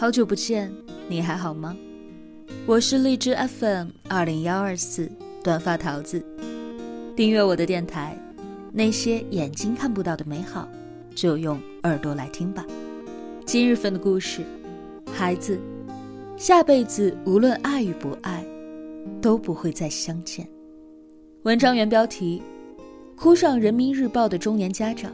好久不见，你还好吗？我是荔枝 FM 二零幺二四短发桃子，订阅我的电台。那些眼睛看不到的美好，就用耳朵来听吧。今日份的故事，孩子，下辈子无论爱与不爱，都不会再相见。文章原标题：哭上人民日报的中年家长，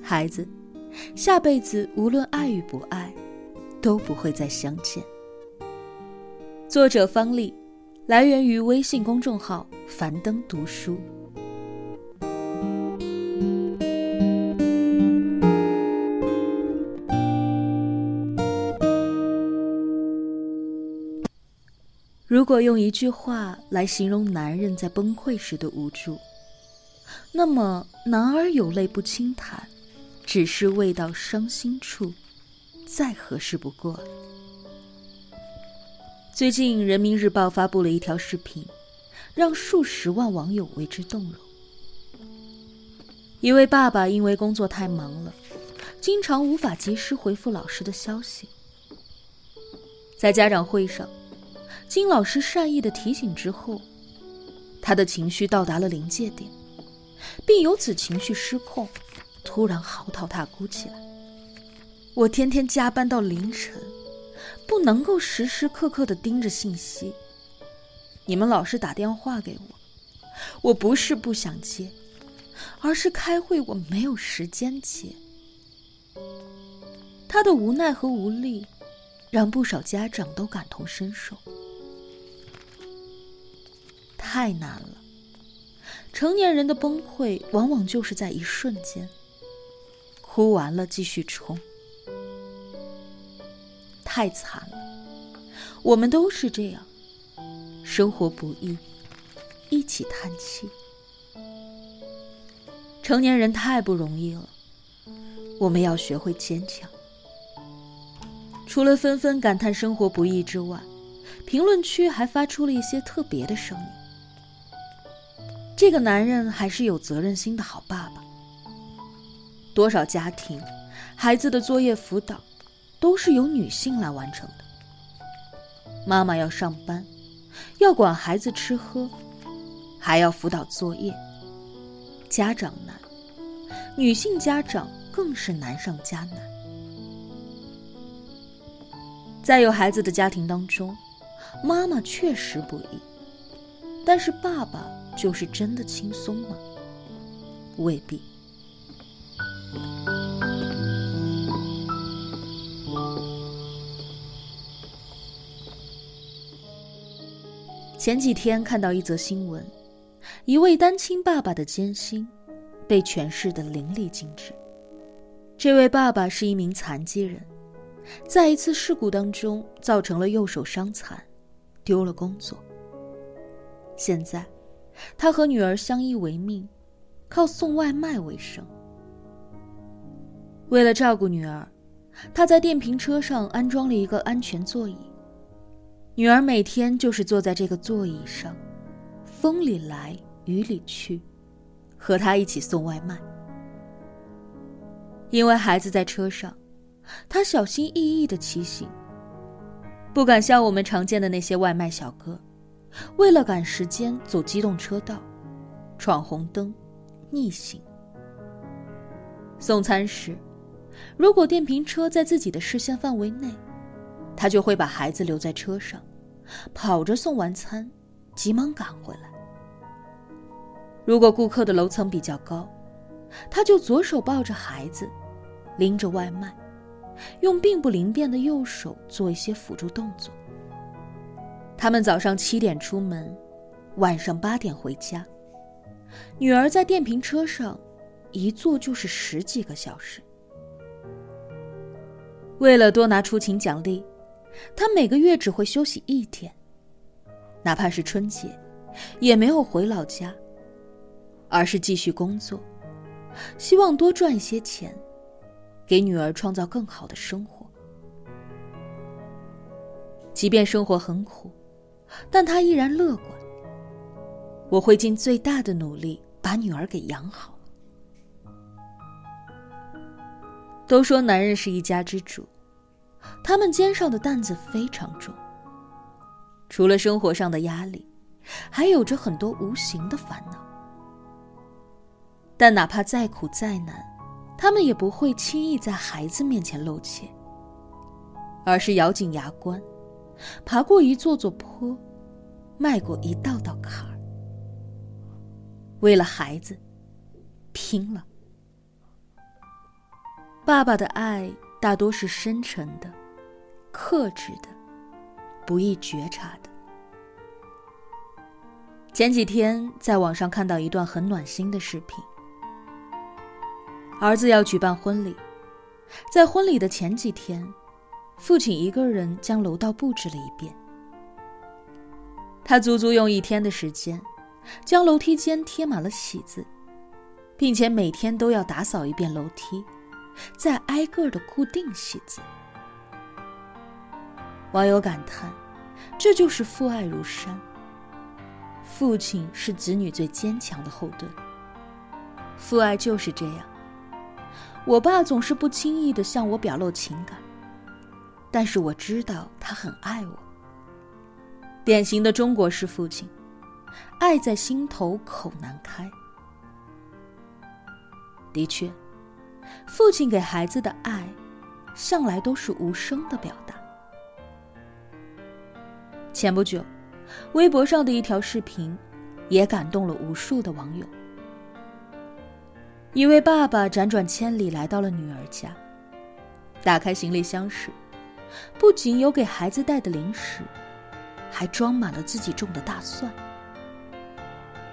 孩子，下辈子无论爱与不爱。都不会再相见。作者方丽，来源于微信公众号“樊登读书”。如果用一句话来形容男人在崩溃时的无助，那么“男儿有泪不轻弹，只是未到伤心处”。再合适不过了。最近，人民日报发布了一条视频，让数十万网友为之动容。一位爸爸因为工作太忙了，经常无法及时回复老师的消息。在家长会上，经老师善意的提醒之后，他的情绪到达了临界点，并由此情绪失控，突然嚎啕大哭起来。我天天加班到凌晨，不能够时时刻刻的盯着信息。你们老是打电话给我，我不是不想接，而是开会我没有时间接。他的无奈和无力，让不少家长都感同身受。太难了，成年人的崩溃往往就是在一瞬间。哭完了继续冲。太惨了，我们都是这样。生活不易，一起叹气。成年人太不容易了，我们要学会坚强。除了纷纷感叹生活不易之外，评论区还发出了一些特别的声音。这个男人还是有责任心的好爸爸。多少家庭，孩子的作业辅导。都是由女性来完成的。妈妈要上班，要管孩子吃喝，还要辅导作业。家长难，女性家长更是难上加难。在有孩子的家庭当中，妈妈确实不易，但是爸爸就是真的轻松吗？未必。前几天看到一则新闻，一位单亲爸爸的艰辛被诠释的淋漓尽致。这位爸爸是一名残疾人，在一次事故当中造成了右手伤残，丢了工作。现在，他和女儿相依为命，靠送外卖为生。为了照顾女儿，他在电瓶车上安装了一个安全座椅。女儿每天就是坐在这个座椅上，风里来雨里去，和他一起送外卖。因为孩子在车上，他小心翼翼的骑行，不敢像我们常见的那些外卖小哥，为了赶时间走机动车道，闯红灯，逆行。送餐时，如果电瓶车在自己的视线范围内。他就会把孩子留在车上，跑着送完餐，急忙赶回来。如果顾客的楼层比较高，他就左手抱着孩子，拎着外卖，用并不灵便的右手做一些辅助动作。他们早上七点出门，晚上八点回家。女儿在电瓶车上，一坐就是十几个小时。为了多拿出勤奖励。他每个月只会休息一天，哪怕是春节，也没有回老家，而是继续工作，希望多赚一些钱，给女儿创造更好的生活。即便生活很苦，但他依然乐观。我会尽最大的努力把女儿给养好。都说男人是一家之主。他们肩上的担子非常重。除了生活上的压力，还有着很多无形的烦恼。但哪怕再苦再难，他们也不会轻易在孩子面前露怯，而是咬紧牙关，爬过一座座坡，迈过一道道坎儿，为了孩子，拼了。爸爸的爱大多是深沉的、克制的、不易觉察的。前几天在网上看到一段很暖心的视频。儿子要举办婚礼，在婚礼的前几天，父亲一个人将楼道布置了一遍。他足足用一天的时间，将楼梯间贴满了喜字，并且每天都要打扫一遍楼梯。再挨个的固定喜字。网友感叹：“这就是父爱如山。父亲是子女最坚强的后盾。父爱就是这样。我爸总是不轻易的向我表露情感，但是我知道他很爱我。典型的中国式父亲，爱在心头，口难开。的确。”父亲给孩子的爱，向来都是无声的表达。前不久，微博上的一条视频，也感动了无数的网友。一位爸爸辗转千里来到了女儿家，打开行李箱时，不仅有给孩子带的零食，还装满了自己种的大蒜。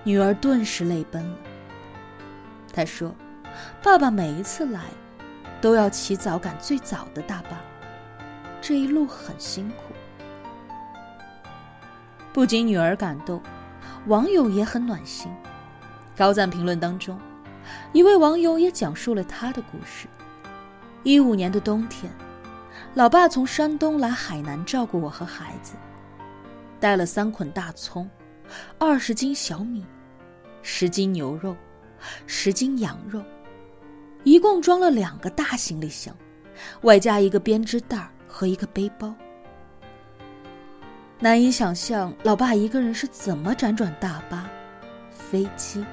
女儿顿时泪奔了。他说。爸爸每一次来，都要起早赶最早的大巴，这一路很辛苦。不仅女儿感动，网友也很暖心。高赞评论当中，一位网友也讲述了他的故事：一五年的冬天，老爸从山东来海南照顾我和孩子，带了三捆大葱，二十斤小米，十斤牛肉，十斤羊肉。一共装了两个大行李箱，外加一个编织袋和一个背包。难以想象，老爸一个人是怎么辗转大巴、飞机、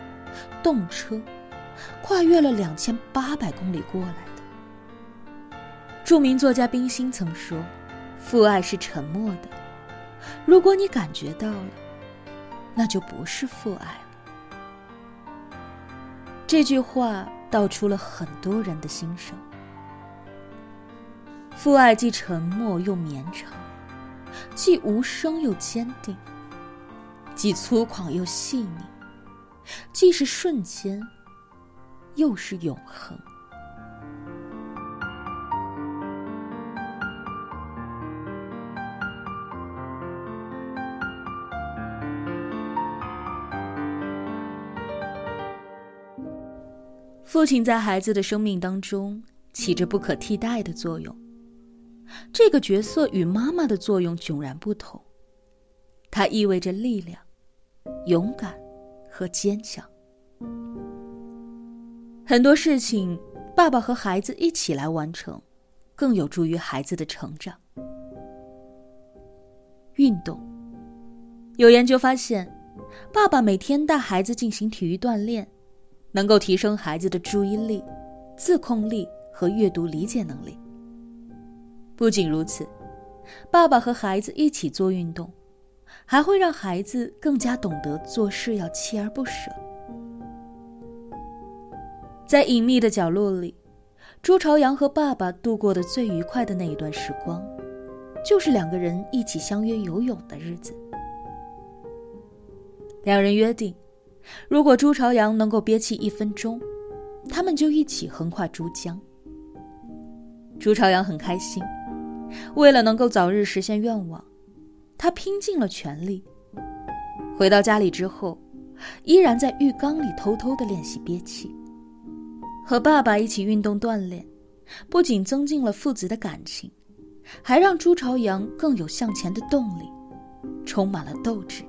动车，跨越了两千八百公里过来的。著名作家冰心曾说：“父爱是沉默的，如果你感觉到了，那就不是父爱了。”这句话。道出了很多人的心声。父爱既沉默又绵长，既无声又坚定，既粗犷又细腻，既是瞬间，又是永恒。父亲在孩子的生命当中起着不可替代的作用。这个角色与妈妈的作用迥然不同，它意味着力量、勇敢和坚强。很多事情，爸爸和孩子一起来完成，更有助于孩子的成长。运动，有研究发现，爸爸每天带孩子进行体育锻炼。能够提升孩子的注意力、自控力和阅读理解能力。不仅如此，爸爸和孩子一起做运动，还会让孩子更加懂得做事要锲而不舍。在隐秘的角落里，朱朝阳和爸爸度过的最愉快的那一段时光，就是两个人一起相约游泳的日子。两人约定。如果朱朝阳能够憋气一分钟，他们就一起横跨珠江。朱朝阳很开心，为了能够早日实现愿望，他拼尽了全力。回到家里之后，依然在浴缸里偷偷的练习憋气。和爸爸一起运动锻炼，不仅增进了父子的感情，还让朱朝阳更有向前的动力，充满了斗志。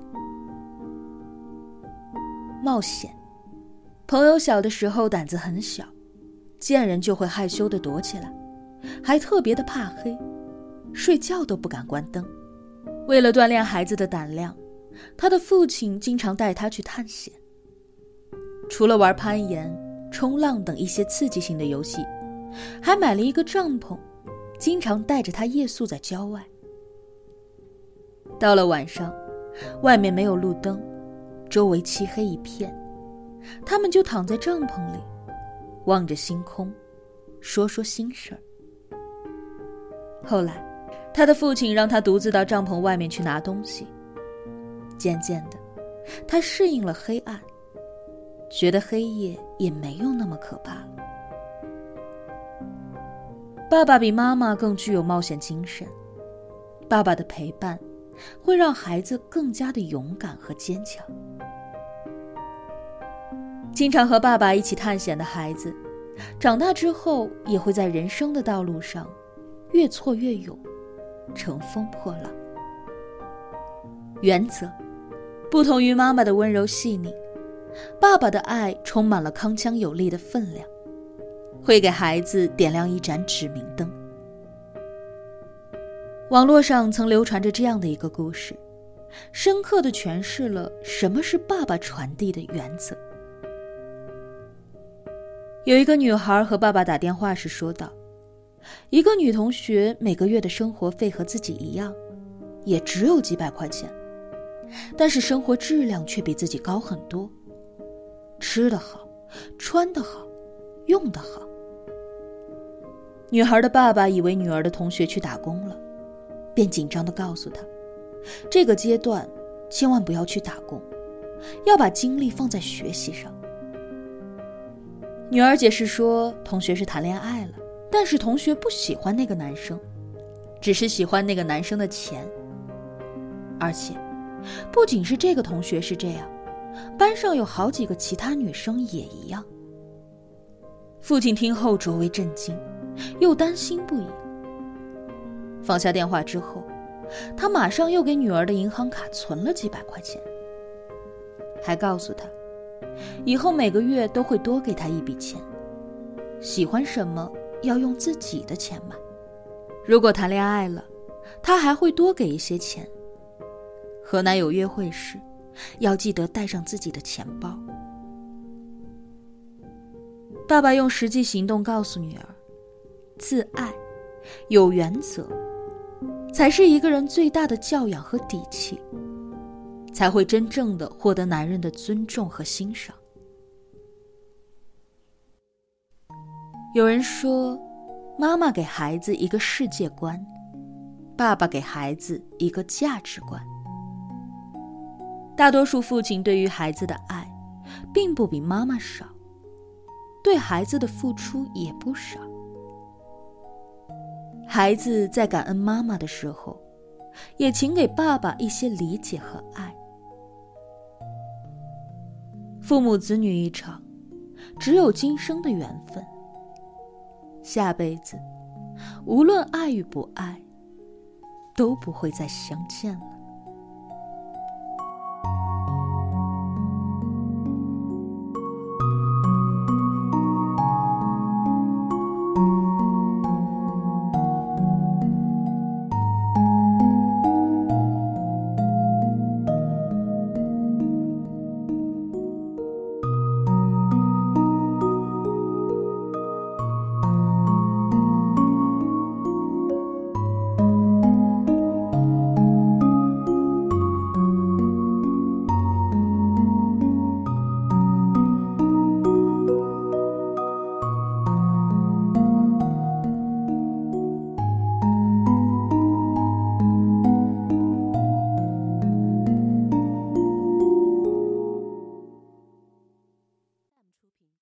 冒险，朋友小的时候胆子很小，见人就会害羞的躲起来，还特别的怕黑，睡觉都不敢关灯。为了锻炼孩子的胆量，他的父亲经常带他去探险。除了玩攀岩、冲浪等一些刺激性的游戏，还买了一个帐篷，经常带着他夜宿在郊外。到了晚上，外面没有路灯，周围漆黑一片，他们就躺在帐篷里，望着星空，说说心事儿。后来，他的父亲让他独自到帐篷外面去拿东西。渐渐的，他适应了黑暗，觉得黑夜也没有那么可怕了。爸爸比妈妈更具有冒险精神，爸爸的陪伴会让孩子更加的勇敢和坚强。经常和爸爸一起探险的孩子，长大之后也会在人生的道路上越挫越勇，乘风破浪。原则。不同于妈妈的温柔细腻，爸爸的爱充满了铿锵有力的分量，会给孩子点亮一盏指明灯。网络上曾流传着这样的一个故事，深刻的诠释了什么是爸爸传递的原则。有一个女孩和爸爸打电话时说道：“一个女同学每个月的生活费和自己一样，也只有几百块钱。”但是生活质量却比自己高很多，吃得好，穿得好，用得好。女孩的爸爸以为女儿的同学去打工了，便紧张的告诉她，这个阶段千万不要去打工，要把精力放在学习上。女儿解释说，同学是谈恋爱了，但是同学不喜欢那个男生，只是喜欢那个男生的钱，而且。不仅是这个同学是这样，班上有好几个其他女生也一样。父亲听后卓为震惊，又担心不已。放下电话之后，他马上又给女儿的银行卡存了几百块钱，还告诉她，以后每个月都会多给她一笔钱，喜欢什么要用自己的钱买。如果谈恋爱了，他还会多给一些钱。和男友约会时，要记得带上自己的钱包。爸爸用实际行动告诉女儿：自爱、有原则，才是一个人最大的教养和底气，才会真正的获得男人的尊重和欣赏。有人说，妈妈给孩子一个世界观，爸爸给孩子一个价值观。大多数父亲对于孩子的爱，并不比妈妈少，对孩子的付出也不少。孩子在感恩妈妈的时候，也请给爸爸一些理解和爱。父母子女一场，只有今生的缘分。下辈子，无论爱与不爱，都不会再相见了。